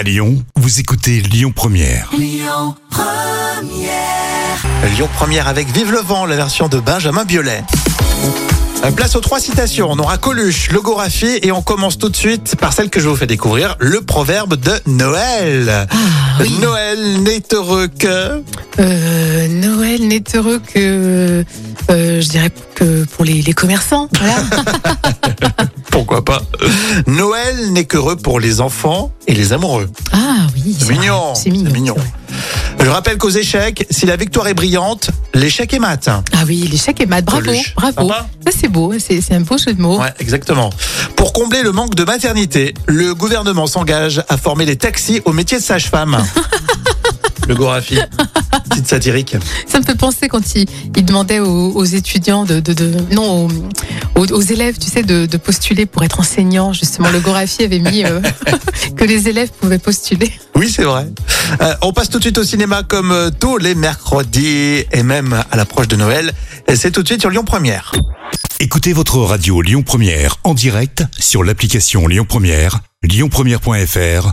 À Lyon, vous écoutez Lyon Première. Lyon Première avec Vive le vent, la version de Benjamin Biolay. Euh, Place aux trois citations. On aura Coluche, Logographie et on commence tout de suite par celle que je vous fais découvrir, le proverbe de Noël. oui. Noël n'est heureux que... Euh, Noël n'est heureux que, euh, je dirais que pour les, les commerçants. Voilà. Pourquoi pas Noël n'est qu'heureux pour les enfants et les amoureux. ah oui. C'est mignon. C'est mignon. Je rappelle qu'aux échecs, si la victoire est brillante, l'échec est mat. Ah oui, l'échec est mat. Bravo, bravo. Sympa. Ça c'est beau, c'est c'est un beau jeu de mots. Ouais, exactement. Pour combler le manque de maternité, le gouvernement s'engage à former les taxis au métier de sage-femme. le Gorafi, petite satirique. Ça me fait penser quand il, il demandait aux, aux étudiants de, de, de non aux, aux- aux élèves, tu sais, de, de postuler pour être enseignant. Justement, le Gorafi avait mis euh, que les élèves pouvaient postuler. Oui, c'est vrai. Euh, on passe tout de suite au cinéma comme euh, tous les mercredis et même à l'approche de Noël. C'est tout de suite sur Lyon Première. Écoutez votre radio Lyon Première en direct sur l'application Lyon Première, lyonpremière.fr